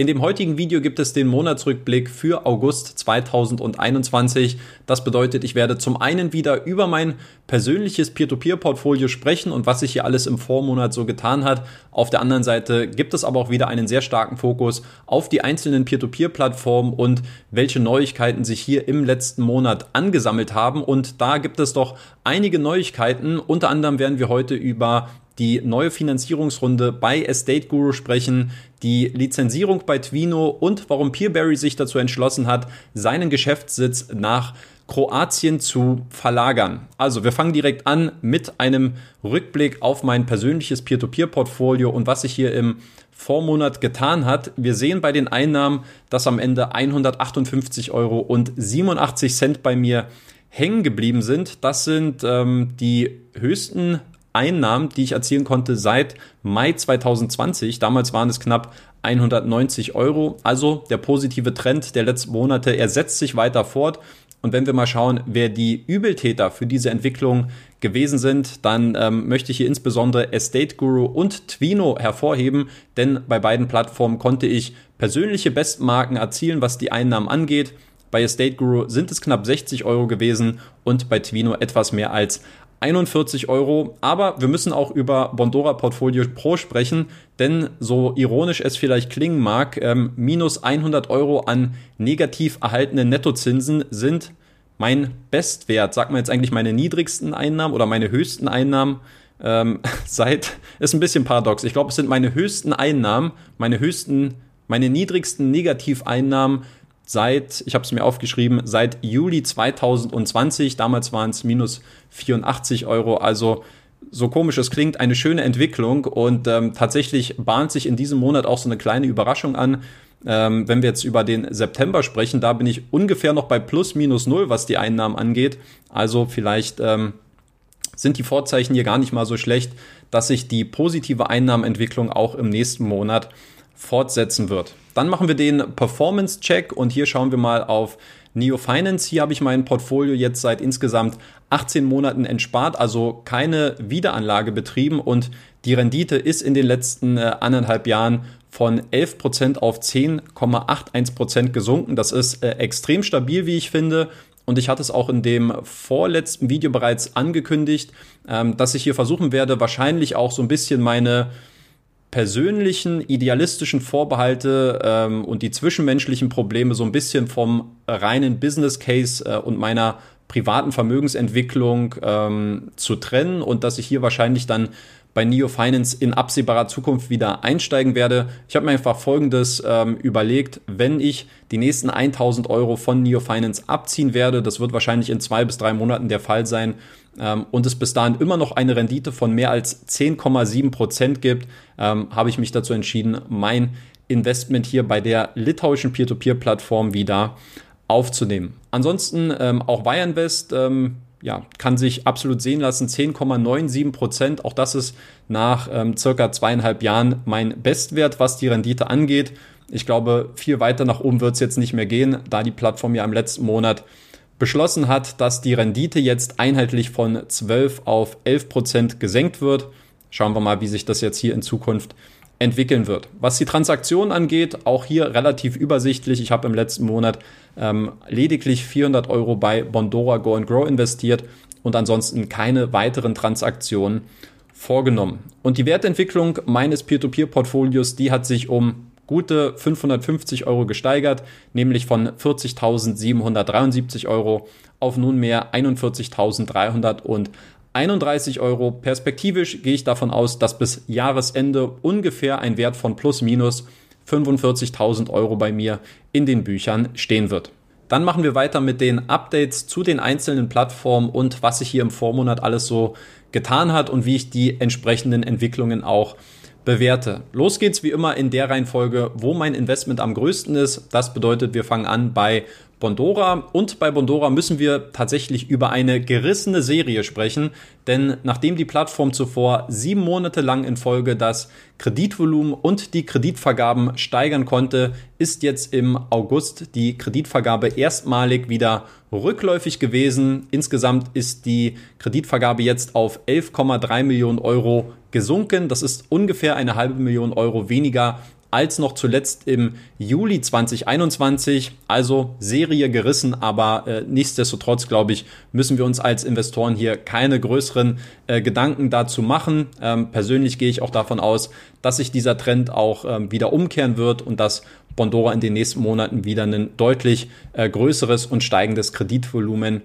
In dem heutigen Video gibt es den Monatsrückblick für August 2021. Das bedeutet, ich werde zum einen wieder über mein persönliches Peer-to-Peer-Portfolio sprechen und was sich hier alles im Vormonat so getan hat. Auf der anderen Seite gibt es aber auch wieder einen sehr starken Fokus auf die einzelnen Peer-to-Peer-Plattformen und welche Neuigkeiten sich hier im letzten Monat angesammelt haben. Und da gibt es doch einige Neuigkeiten. Unter anderem werden wir heute über die neue Finanzierungsrunde bei Estate Guru sprechen, die Lizenzierung bei Twino und warum Peerberry sich dazu entschlossen hat, seinen Geschäftssitz nach Kroatien zu verlagern. Also wir fangen direkt an mit einem Rückblick auf mein persönliches Peer-to-Peer-Portfolio und was sich hier im Vormonat getan hat. Wir sehen bei den Einnahmen, dass am Ende 158 Euro und 87 Cent bei mir hängen geblieben sind. Das sind ähm, die höchsten Einnahmen, die ich erzielen konnte seit Mai 2020. Damals waren es knapp 190 Euro. Also der positive Trend der letzten Monate, er setzt sich weiter fort. Und wenn wir mal schauen, wer die Übeltäter für diese Entwicklung gewesen sind, dann ähm, möchte ich hier insbesondere Estate Guru und Twino hervorheben, denn bei beiden Plattformen konnte ich persönliche Bestmarken erzielen, was die Einnahmen angeht. Bei Estate Guru sind es knapp 60 Euro gewesen und bei Twino etwas mehr als 41 Euro. Aber wir müssen auch über Bondora Portfolio Pro sprechen, denn so ironisch es vielleicht klingen mag, ähm, minus 100 Euro an negativ erhaltenen Nettozinsen sind mein Bestwert. Sagt man jetzt eigentlich meine niedrigsten Einnahmen oder meine höchsten Einnahmen? Ähm, seit, ist ein bisschen paradox. Ich glaube, es sind meine höchsten Einnahmen, meine höchsten, meine niedrigsten Negativeinnahmen seit, ich habe es mir aufgeschrieben, seit Juli 2020. Damals waren es minus 84 Euro. Also so komisch es klingt, eine schöne Entwicklung und ähm, tatsächlich bahnt sich in diesem Monat auch so eine kleine Überraschung an. Ähm, wenn wir jetzt über den September sprechen, da bin ich ungefähr noch bei plus minus null, was die Einnahmen angeht. Also vielleicht ähm, sind die Vorzeichen hier gar nicht mal so schlecht, dass sich die positive Einnahmenentwicklung auch im nächsten Monat fortsetzen wird. Dann machen wir den Performance-Check und hier schauen wir mal auf Neo Finance. Hier habe ich mein Portfolio jetzt seit insgesamt 18 Monaten entspart, also keine Wiederanlage betrieben und die Rendite ist in den letzten äh, anderthalb Jahren von 11% auf 10,81% gesunken. Das ist äh, extrem stabil, wie ich finde. Und ich hatte es auch in dem vorletzten Video bereits angekündigt, ähm, dass ich hier versuchen werde, wahrscheinlich auch so ein bisschen meine persönlichen, idealistischen Vorbehalte ähm, und die zwischenmenschlichen Probleme so ein bisschen vom reinen Business Case äh, und meiner privaten Vermögensentwicklung ähm, zu trennen und dass ich hier wahrscheinlich dann bei Neo Finance in absehbarer Zukunft wieder einsteigen werde. Ich habe mir einfach Folgendes ähm, überlegt, wenn ich die nächsten 1000 Euro von Neo Finance abziehen werde, das wird wahrscheinlich in zwei bis drei Monaten der Fall sein, ähm, und es bis dahin immer noch eine Rendite von mehr als 10,7 Prozent gibt, ähm, habe ich mich dazu entschieden, mein Investment hier bei der litauischen Peer-to-Peer-Plattform wieder aufzunehmen. Ansonsten ähm, auch Wireinvest ähm, ja, kann sich absolut sehen lassen. 10,97 Prozent. Auch das ist nach ähm, circa zweieinhalb Jahren mein Bestwert, was die Rendite angeht. Ich glaube, viel weiter nach oben wird es jetzt nicht mehr gehen, da die Plattform ja im letzten Monat beschlossen hat, dass die Rendite jetzt einheitlich von 12 auf 11 Prozent gesenkt wird. Schauen wir mal, wie sich das jetzt hier in Zukunft entwickeln wird. Was die Transaktion angeht, auch hier relativ übersichtlich. Ich habe im letzten Monat ähm, lediglich 400 Euro bei Bondora Go and Grow investiert und ansonsten keine weiteren Transaktionen vorgenommen. Und die Wertentwicklung meines Peer-to-Peer-Portfolios, die hat sich um gute 550 Euro gesteigert, nämlich von 40.773 Euro auf nunmehr 41.331 Euro. Perspektivisch gehe ich davon aus, dass bis Jahresende ungefähr ein Wert von plus minus 45.000 Euro bei mir in den Büchern stehen wird. Dann machen wir weiter mit den Updates zu den einzelnen Plattformen und was sich hier im Vormonat alles so getan hat und wie ich die entsprechenden Entwicklungen auch bewerte. Los geht's wie immer in der Reihenfolge, wo mein Investment am größten ist. Das bedeutet, wir fangen an bei Bondora und bei Bondora müssen wir tatsächlich über eine gerissene Serie sprechen, denn nachdem die Plattform zuvor sieben Monate lang in Folge das Kreditvolumen und die Kreditvergaben steigern konnte, ist jetzt im August die Kreditvergabe erstmalig wieder rückläufig gewesen. Insgesamt ist die Kreditvergabe jetzt auf 11,3 Millionen Euro gesunken. Das ist ungefähr eine halbe Million Euro weniger als noch zuletzt im Juli 2021. Also Serie gerissen, aber äh, nichtsdestotrotz, glaube ich, müssen wir uns als Investoren hier keine größeren äh, Gedanken dazu machen. Ähm, persönlich gehe ich auch davon aus, dass sich dieser Trend auch ähm, wieder umkehren wird und dass Bondora in den nächsten Monaten wieder ein deutlich äh, größeres und steigendes Kreditvolumen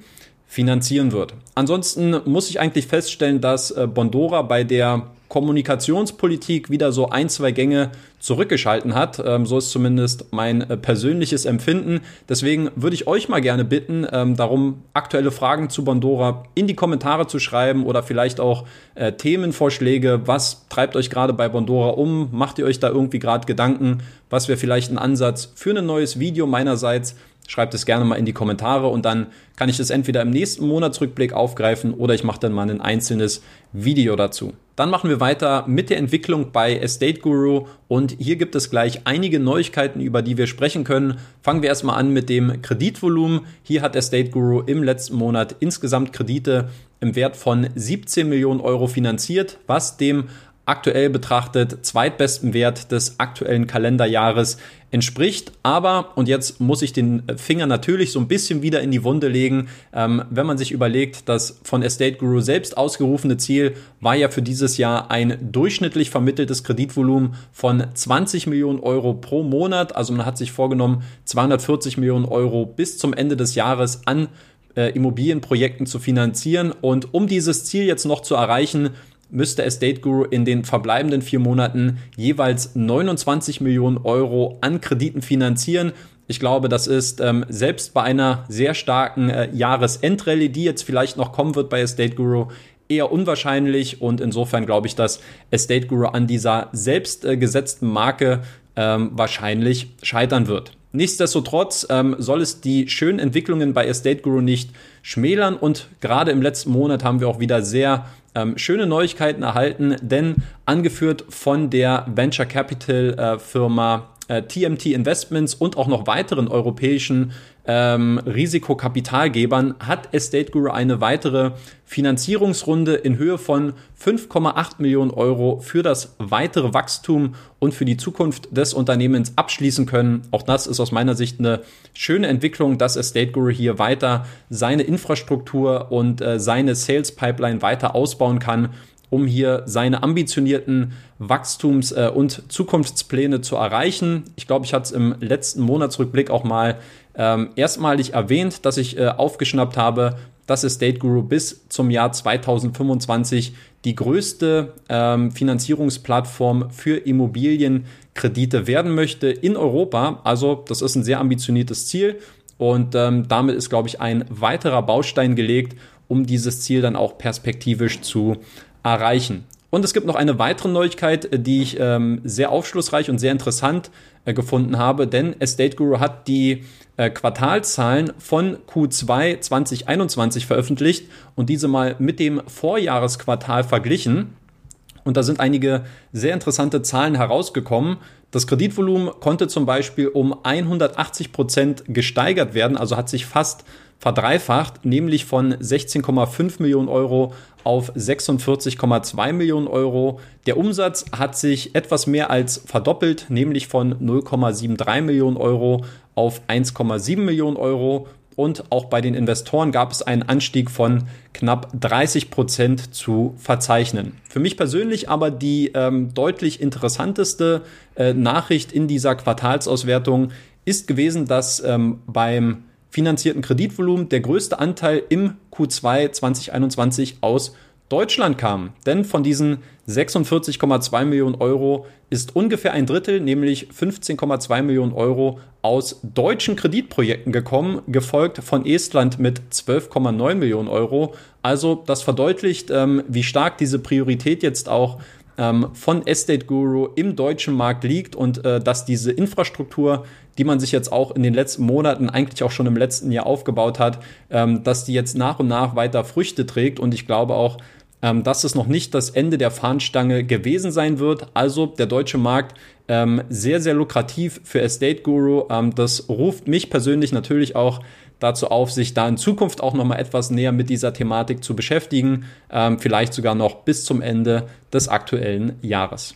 finanzieren wird. Ansonsten muss ich eigentlich feststellen, dass äh, Bondora bei der Kommunikationspolitik wieder so ein, zwei Gänge zurückgeschalten hat. Ähm, so ist zumindest mein äh, persönliches Empfinden. Deswegen würde ich euch mal gerne bitten, ähm, darum aktuelle Fragen zu Bondora in die Kommentare zu schreiben oder vielleicht auch äh, Themenvorschläge. Was treibt euch gerade bei Bondora um? Macht ihr euch da irgendwie gerade Gedanken? Was wäre vielleicht ein Ansatz für ein neues Video meinerseits? Schreibt es gerne mal in die Kommentare und dann kann ich das entweder im nächsten Monatsrückblick aufgreifen oder ich mache dann mal ein einzelnes Video dazu. Dann machen wir weiter mit der Entwicklung bei Estate Guru und hier gibt es gleich einige Neuigkeiten, über die wir sprechen können. Fangen wir erstmal an mit dem Kreditvolumen. Hier hat Estate Guru im letzten Monat insgesamt Kredite im Wert von 17 Millionen Euro finanziert, was dem aktuell betrachtet zweitbesten Wert des aktuellen Kalenderjahres entspricht. Aber, und jetzt muss ich den Finger natürlich so ein bisschen wieder in die Wunde legen, ähm, wenn man sich überlegt, das von Estate Guru selbst ausgerufene Ziel war ja für dieses Jahr ein durchschnittlich vermitteltes Kreditvolumen von 20 Millionen Euro pro Monat. Also man hat sich vorgenommen, 240 Millionen Euro bis zum Ende des Jahres an äh, Immobilienprojekten zu finanzieren. Und um dieses Ziel jetzt noch zu erreichen, müsste Estate Guru in den verbleibenden vier Monaten jeweils 29 Millionen Euro an Krediten finanzieren. Ich glaube, das ist ähm, selbst bei einer sehr starken äh, Jahresendrallye, die jetzt vielleicht noch kommen wird bei Estate Guru, eher unwahrscheinlich und insofern glaube ich, dass Estate Guru an dieser selbst äh, gesetzten Marke ähm, wahrscheinlich scheitern wird. Nichtsdestotrotz ähm, soll es die schönen Entwicklungen bei Estate Guru nicht schmälern und gerade im letzten Monat haben wir auch wieder sehr ähm, schöne Neuigkeiten erhalten, denn angeführt von der Venture Capital äh, Firma äh, TMT Investments und auch noch weiteren europäischen ähm, Risikokapitalgebern hat Estate Guru eine weitere Finanzierungsrunde in Höhe von 5,8 Millionen Euro für das weitere Wachstum und für die Zukunft des Unternehmens abschließen können. Auch das ist aus meiner Sicht eine schöne Entwicklung, dass Estate Guru hier weiter seine Infrastruktur und äh, seine Sales Pipeline weiter ausbauen kann um hier seine ambitionierten Wachstums- äh, und Zukunftspläne zu erreichen. Ich glaube, ich hatte es im letzten Monatsrückblick auch mal ähm, erstmalig erwähnt, dass ich äh, aufgeschnappt habe, dass Estate Guru bis zum Jahr 2025 die größte ähm, Finanzierungsplattform für Immobilienkredite werden möchte in Europa. Also das ist ein sehr ambitioniertes Ziel und ähm, damit ist, glaube ich, ein weiterer Baustein gelegt, um dieses Ziel dann auch perspektivisch zu erreichen. Und es gibt noch eine weitere Neuigkeit, äh, die ich ähm, sehr aufschlussreich und sehr interessant äh, gefunden habe, denn Estate Guru hat die äh, Quartalzahlen von Q2 2021 veröffentlicht und diese mal mit dem Vorjahresquartal verglichen. Und da sind einige sehr interessante Zahlen herausgekommen. Das Kreditvolumen konnte zum Beispiel um 180 Prozent gesteigert werden, also hat sich fast verdreifacht, nämlich von 16,5 Millionen Euro auf 46,2 Millionen Euro. Der Umsatz hat sich etwas mehr als verdoppelt, nämlich von 0,73 Millionen Euro auf 1,7 Millionen Euro. Und auch bei den Investoren gab es einen Anstieg von knapp 30 Prozent zu verzeichnen. Für mich persönlich aber die ähm, deutlich interessanteste äh, Nachricht in dieser Quartalsauswertung ist gewesen, dass ähm, beim finanzierten Kreditvolumen der größte Anteil im Q2 2021 aus Deutschland kam. Denn von diesen 46,2 Millionen Euro ist ungefähr ein Drittel, nämlich 15,2 Millionen Euro aus deutschen Kreditprojekten gekommen, gefolgt von Estland mit 12,9 Millionen Euro. Also das verdeutlicht, ähm, wie stark diese Priorität jetzt auch ähm, von Estate Guru im deutschen Markt liegt und äh, dass diese Infrastruktur, die man sich jetzt auch in den letzten Monaten, eigentlich auch schon im letzten Jahr aufgebaut hat, ähm, dass die jetzt nach und nach weiter Früchte trägt. Und ich glaube auch, ähm, dass es noch nicht das Ende der Fahnenstange gewesen sein wird. Also der deutsche Markt ähm, sehr, sehr lukrativ für Estate Guru. Ähm, das ruft mich persönlich natürlich auch dazu auf, sich da in Zukunft auch nochmal etwas näher mit dieser Thematik zu beschäftigen, ähm, vielleicht sogar noch bis zum Ende des aktuellen Jahres.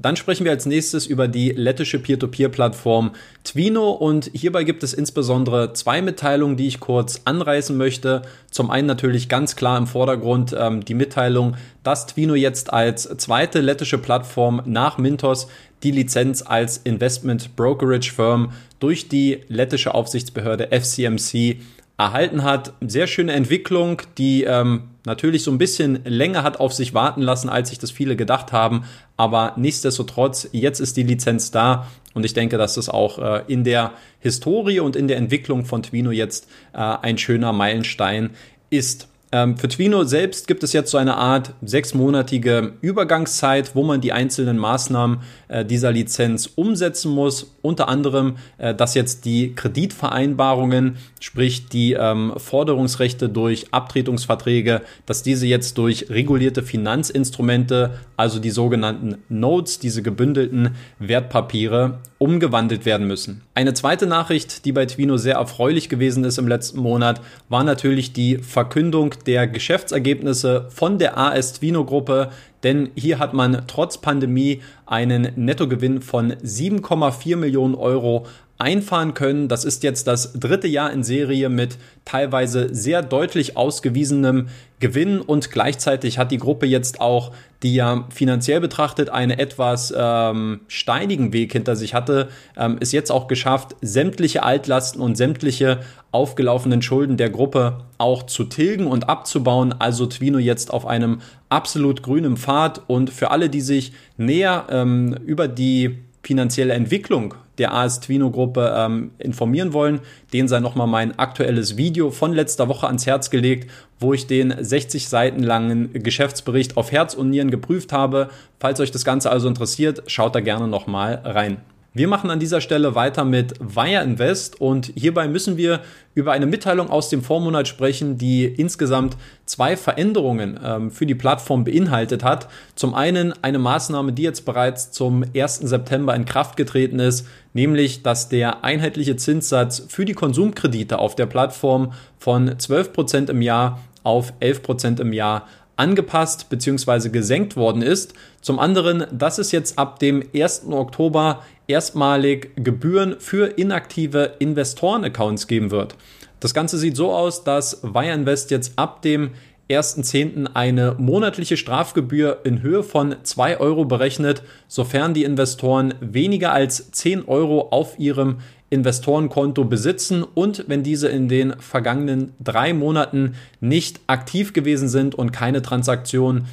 Dann sprechen wir als nächstes über die lettische Peer-to-Peer-Plattform Twino und hierbei gibt es insbesondere zwei Mitteilungen, die ich kurz anreißen möchte. Zum einen natürlich ganz klar im Vordergrund ähm, die Mitteilung, dass Twino jetzt als zweite lettische Plattform nach Mintos die Lizenz als Investment Brokerage Firm durch die lettische Aufsichtsbehörde FCMC erhalten hat. Sehr schöne Entwicklung, die ähm, natürlich so ein bisschen länger hat auf sich warten lassen, als sich das viele gedacht haben. Aber nichtsdestotrotz, jetzt ist die Lizenz da und ich denke, dass das auch äh, in der Historie und in der Entwicklung von Twino jetzt äh, ein schöner Meilenstein ist. Ähm, für Twino selbst gibt es jetzt so eine Art sechsmonatige Übergangszeit, wo man die einzelnen Maßnahmen äh, dieser Lizenz umsetzen muss. Unter anderem, äh, dass jetzt die Kreditvereinbarungen, sprich die ähm, Forderungsrechte durch Abtretungsverträge, dass diese jetzt durch regulierte Finanzinstrumente, also die sogenannten Notes, diese gebündelten Wertpapiere, umgewandelt werden müssen. Eine zweite Nachricht, die bei Twino sehr erfreulich gewesen ist im letzten Monat, war natürlich die Verkündung der Geschäftsergebnisse von der AS Twino Gruppe, denn hier hat man trotz Pandemie einen Nettogewinn von 7,4 Millionen Euro einfahren können. Das ist jetzt das dritte Jahr in Serie mit teilweise sehr deutlich ausgewiesenem Gewinn und gleichzeitig hat die Gruppe jetzt auch, die ja finanziell betrachtet einen etwas ähm, steinigen Weg hinter sich hatte, ähm, ist jetzt auch geschafft, sämtliche Altlasten und sämtliche aufgelaufenen Schulden der Gruppe auch zu tilgen und abzubauen. Also Twino jetzt auf einem absolut grünen Pfad und für alle, die sich näher ähm, über die finanzielle Entwicklung der AS Twino Gruppe ähm, informieren wollen, denen sei nochmal mein aktuelles Video von letzter Woche ans Herz gelegt, wo ich den 60 Seiten langen Geschäftsbericht auf Herz und Nieren geprüft habe. Falls euch das Ganze also interessiert, schaut da gerne nochmal rein. Wir machen an dieser Stelle weiter mit Wire Invest und hierbei müssen wir über eine Mitteilung aus dem Vormonat sprechen, die insgesamt zwei Veränderungen ähm, für die Plattform beinhaltet hat. Zum einen eine Maßnahme, die jetzt bereits zum 1. September in Kraft getreten ist, nämlich dass der einheitliche Zinssatz für die Konsumkredite auf der Plattform von 12 Prozent im Jahr auf 11 Prozent im Jahr angepasst bzw. gesenkt worden ist. Zum anderen, dass es jetzt ab dem 1. Oktober erstmalig Gebühren für inaktive Investoren-Accounts geben wird. Das Ganze sieht so aus, dass Wireinvest jetzt ab dem 1.10. eine monatliche Strafgebühr in Höhe von 2 Euro berechnet, sofern die Investoren weniger als 10 Euro auf ihrem Investorenkonto besitzen und wenn diese in den vergangenen drei Monaten nicht aktiv gewesen sind und keine Transaktion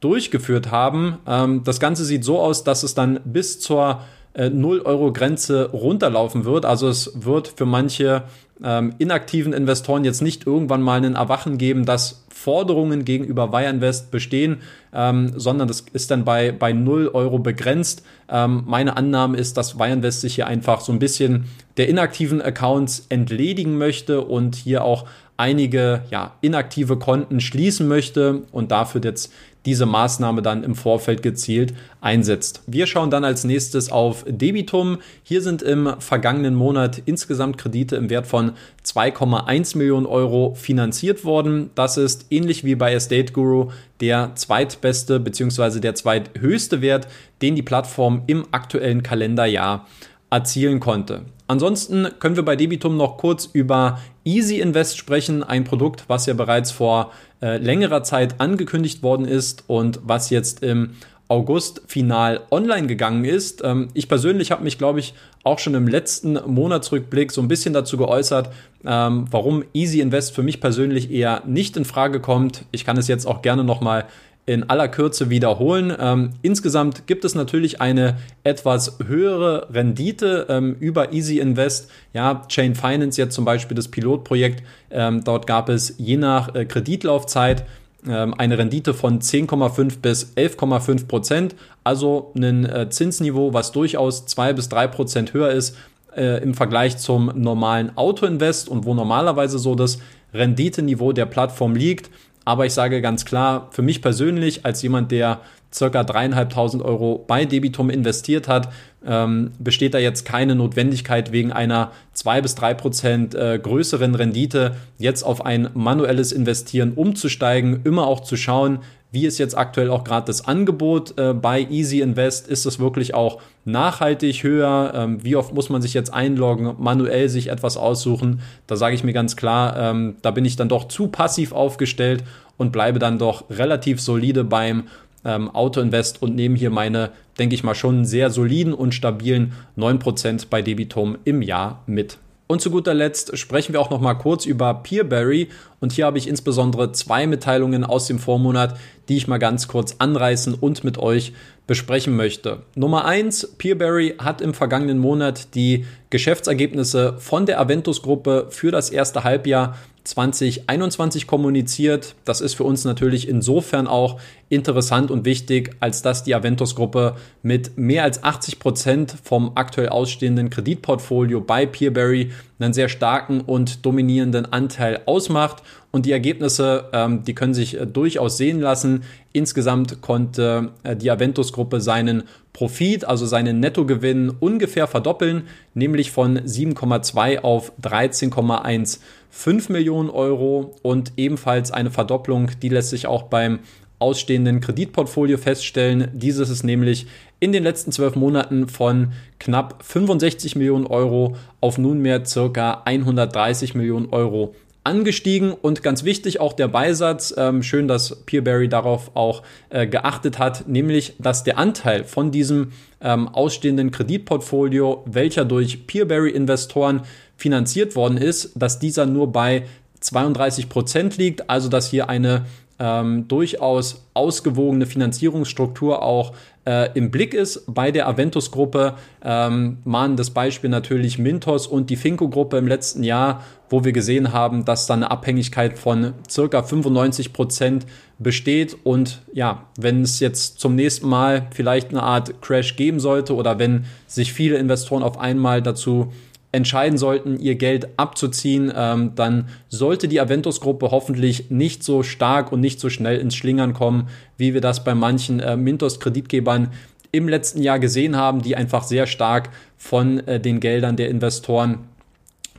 durchgeführt haben. Ähm, das Ganze sieht so aus, dass es dann bis zur äh, 0-Euro-Grenze runterlaufen wird. Also es wird für manche ähm, inaktiven Investoren jetzt nicht irgendwann mal einen Erwachen geben, dass Forderungen gegenüber Wireinvest bestehen, ähm, sondern das ist dann bei, bei 0 Euro begrenzt. Ähm, meine Annahme ist, dass Wireinvest sich hier einfach so ein bisschen der inaktiven Accounts entledigen möchte und hier auch einige ja, inaktive Konten schließen möchte und dafür jetzt diese Maßnahme dann im Vorfeld gezielt einsetzt. Wir schauen dann als nächstes auf Debitum. Hier sind im vergangenen Monat insgesamt Kredite im Wert von 2,1 Millionen Euro finanziert worden. Das ist ähnlich wie bei Estate Guru der zweitbeste bzw. der zweithöchste Wert, den die Plattform im aktuellen Kalenderjahr erzielen konnte. Ansonsten können wir bei Debitum noch kurz über Easy Invest sprechen, ein Produkt, was ja bereits vor äh, längerer Zeit angekündigt worden ist und was jetzt im August final online gegangen ist. Ähm, ich persönlich habe mich, glaube ich, auch schon im letzten Monatsrückblick so ein bisschen dazu geäußert, ähm, warum Easy Invest für mich persönlich eher nicht in Frage kommt. Ich kann es jetzt auch gerne nochmal in aller Kürze wiederholen. Ähm, insgesamt gibt es natürlich eine etwas höhere Rendite ähm, über Easy Invest. Ja, Chain Finance jetzt zum Beispiel das Pilotprojekt. Ähm, dort gab es je nach äh, Kreditlaufzeit ähm, eine Rendite von 10,5 bis 11,5 Prozent. Also ein äh, Zinsniveau, was durchaus zwei bis drei Prozent höher ist äh, im Vergleich zum normalen Autoinvest und wo normalerweise so das Renditeniveau der Plattform liegt. Aber ich sage ganz klar, für mich persönlich, als jemand, der circa dreieinhalbtausend Euro bei Debitum investiert hat, ähm, besteht da jetzt keine Notwendigkeit wegen einer zwei bis drei Prozent äh, größeren Rendite jetzt auf ein manuelles Investieren umzusteigen, immer auch zu schauen, wie ist jetzt aktuell auch gerade das Angebot äh, bei Easy Invest? Ist es wirklich auch nachhaltig höher? Ähm, wie oft muss man sich jetzt einloggen, manuell sich etwas aussuchen? Da sage ich mir ganz klar, ähm, da bin ich dann doch zu passiv aufgestellt und bleibe dann doch relativ solide beim ähm, Auto-Invest und nehme hier meine, denke ich mal, schon sehr soliden und stabilen 9% bei Debitum im Jahr mit. Und zu guter Letzt sprechen wir auch noch mal kurz über Peerberry. Und hier habe ich insbesondere zwei Mitteilungen aus dem Vormonat, die ich mal ganz kurz anreißen und mit euch besprechen möchte. Nummer eins: Peerberry hat im vergangenen Monat die Geschäftsergebnisse von der Aventus-Gruppe für das erste Halbjahr 2021 kommuniziert. Das ist für uns natürlich insofern auch interessant und wichtig, als dass die Aventus-Gruppe mit mehr als 80 Prozent vom aktuell ausstehenden Kreditportfolio bei Peerberry einen sehr starken und dominierenden Anteil ausmacht. Und die Ergebnisse, ähm, die können sich äh, durchaus sehen lassen. Insgesamt konnte äh, die Aventus-Gruppe seinen Profit, also seinen Nettogewinn ungefähr verdoppeln, nämlich von 7,2 auf 13,15 Millionen Euro und ebenfalls eine Verdopplung, die lässt sich auch beim ausstehenden Kreditportfolio feststellen. Dieses ist nämlich in den letzten zwölf Monaten von knapp 65 Millionen Euro auf nunmehr circa 130 Millionen Euro angestiegen und ganz wichtig auch der Beisatz, ähm, schön, dass Peerberry darauf auch äh, geachtet hat, nämlich, dass der Anteil von diesem ähm, ausstehenden Kreditportfolio, welcher durch Peerberry-Investoren finanziert worden ist, dass dieser nur bei 32 Prozent liegt, also dass hier eine ähm, durchaus ausgewogene Finanzierungsstruktur auch äh, im Blick ist. Bei der Aventus-Gruppe ähm, mahnen das Beispiel natürlich Mintos und die Finco-Gruppe im letzten Jahr, wo wir gesehen haben, dass da eine Abhängigkeit von circa 95 Prozent besteht. Und ja, wenn es jetzt zum nächsten Mal vielleicht eine Art Crash geben sollte oder wenn sich viele Investoren auf einmal dazu entscheiden sollten, ihr Geld abzuziehen, ähm, dann sollte die Aventus-Gruppe hoffentlich nicht so stark und nicht so schnell ins Schlingern kommen, wie wir das bei manchen äh, Mintos-Kreditgebern im letzten Jahr gesehen haben, die einfach sehr stark von äh, den Geldern der Investoren,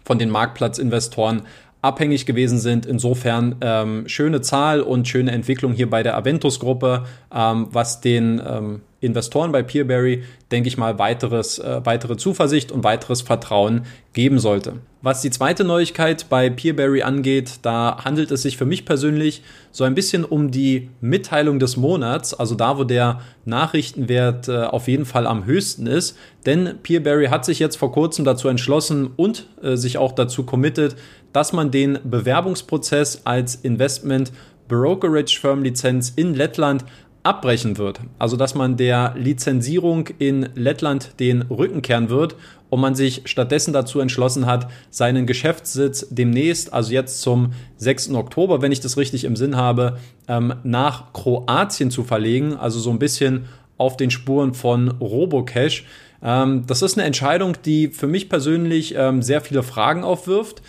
von den Marktplatzinvestoren abhängig gewesen sind. Insofern ähm, schöne Zahl und schöne Entwicklung hier bei der Aventus-Gruppe, ähm, was den ähm, Investoren bei Peerberry, denke ich mal, weiteres, äh, weitere Zuversicht und weiteres Vertrauen geben sollte. Was die zweite Neuigkeit bei Peerberry angeht, da handelt es sich für mich persönlich so ein bisschen um die Mitteilung des Monats, also da, wo der Nachrichtenwert äh, auf jeden Fall am höchsten ist. Denn Peerberry hat sich jetzt vor kurzem dazu entschlossen und äh, sich auch dazu committed, dass man den Bewerbungsprozess als Investment Brokerage Firm Lizenz in Lettland abbrechen wird. Also dass man der Lizenzierung in Lettland den Rücken kehren wird und man sich stattdessen dazu entschlossen hat, seinen Geschäftssitz demnächst, also jetzt zum 6. Oktober, wenn ich das richtig im Sinn habe, ähm, nach Kroatien zu verlegen, also so ein bisschen auf den Spuren von Robocash. Ähm, das ist eine Entscheidung, die für mich persönlich ähm, sehr viele Fragen aufwirft.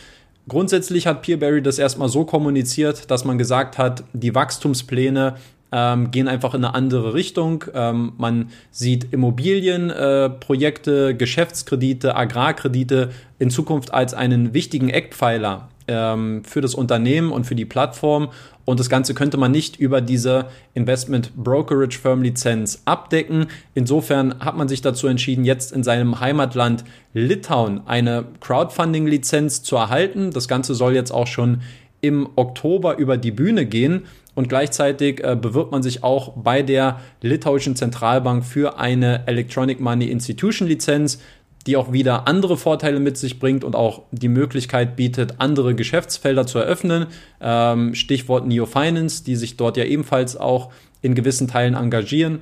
Grundsätzlich hat Peerberry das erstmal so kommuniziert, dass man gesagt hat, die Wachstumspläne ähm, gehen einfach in eine andere Richtung. Ähm, man sieht Immobilienprojekte, äh, Geschäftskredite, Agrarkredite in Zukunft als einen wichtigen Eckpfeiler ähm, für das Unternehmen und für die Plattform. Und das Ganze könnte man nicht über diese Investment Brokerage Firm Lizenz abdecken. Insofern hat man sich dazu entschieden, jetzt in seinem Heimatland Litauen eine Crowdfunding Lizenz zu erhalten. Das Ganze soll jetzt auch schon im Oktober über die Bühne gehen. Und gleichzeitig äh, bewirbt man sich auch bei der litauischen Zentralbank für eine Electronic Money Institution Lizenz, die auch wieder andere Vorteile mit sich bringt und auch die Möglichkeit bietet, andere Geschäftsfelder zu eröffnen. Ähm, Stichwort Neo Finance, die sich dort ja ebenfalls auch in gewissen Teilen engagieren.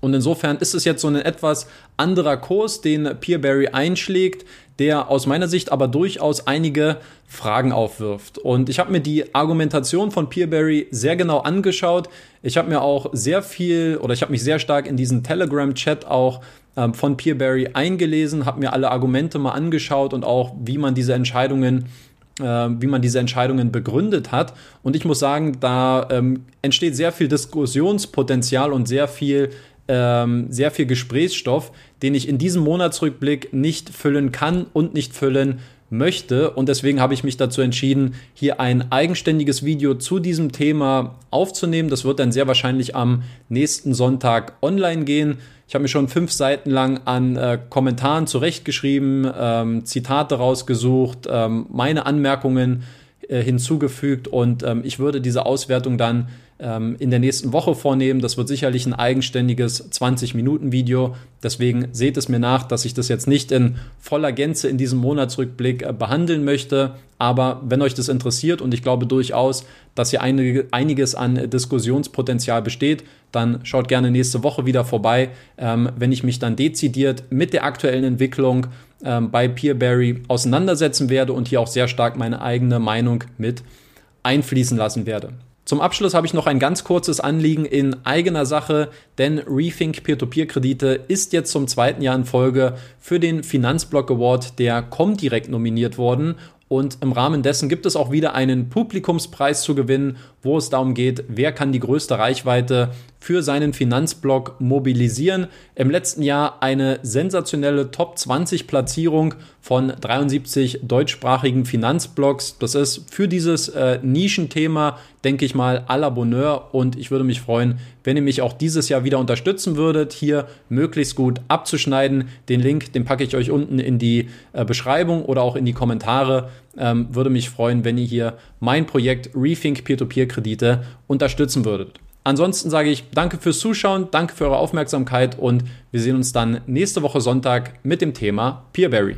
Und insofern ist es jetzt so ein etwas anderer Kurs, den Peerberry einschlägt, der aus meiner Sicht aber durchaus einige Fragen aufwirft. Und ich habe mir die Argumentation von Peerberry sehr genau angeschaut. Ich habe mir auch sehr viel oder ich habe mich sehr stark in diesen Telegram-Chat auch ähm, von Peerberry eingelesen, habe mir alle Argumente mal angeschaut und auch, wie man diese Entscheidungen äh, wie man diese Entscheidungen begründet hat. Und ich muss sagen, da ähm, entsteht sehr viel Diskussionspotenzial und sehr viel ähm, sehr viel Gesprächsstoff, den ich in diesem Monatsrückblick nicht füllen kann und nicht füllen möchte. Und deswegen habe ich mich dazu entschieden, hier ein eigenständiges Video zu diesem Thema aufzunehmen. Das wird dann sehr wahrscheinlich am nächsten Sonntag online gehen. Ich habe mir schon fünf Seiten lang an äh, Kommentaren zurechtgeschrieben, ähm, Zitate rausgesucht, ähm, meine Anmerkungen äh, hinzugefügt und ähm, ich würde diese Auswertung dann ähm, in der nächsten Woche vornehmen. Das wird sicherlich ein eigenständiges 20-Minuten-Video. Deswegen seht es mir nach, dass ich das jetzt nicht in voller Gänze in diesem Monatsrückblick äh, behandeln möchte. Aber wenn euch das interessiert und ich glaube durchaus, dass hier einige, einiges an Diskussionspotenzial besteht, dann schaut gerne nächste Woche wieder vorbei, ähm, wenn ich mich dann dezidiert mit der aktuellen Entwicklung ähm, bei Peerberry auseinandersetzen werde und hier auch sehr stark meine eigene Meinung mit einfließen lassen werde. Zum Abschluss habe ich noch ein ganz kurzes Anliegen in eigener Sache, denn Rethink Peer-to-Peer-Kredite ist jetzt zum zweiten Jahr in Folge für den Finanzblock Award der Comdirect nominiert worden. Und im Rahmen dessen gibt es auch wieder einen Publikumspreis zu gewinnen, wo es darum geht, wer kann die größte Reichweite für seinen Finanzblock mobilisieren. Im letzten Jahr eine sensationelle Top 20 Platzierung von 73 deutschsprachigen Finanzblocks. Das ist für dieses äh, Nischenthema, denke ich mal, à la Bonheur. Und ich würde mich freuen, wenn ihr mich auch dieses Jahr wieder unterstützen würdet, hier möglichst gut abzuschneiden. Den Link, den packe ich euch unten in die äh, Beschreibung oder auch in die Kommentare. Ähm, würde mich freuen, wenn ihr hier mein Projekt Rethink Peer-to-Peer-Kredite unterstützen würdet. Ansonsten sage ich danke fürs Zuschauen, danke für eure Aufmerksamkeit und wir sehen uns dann nächste Woche Sonntag mit dem Thema Peerberry.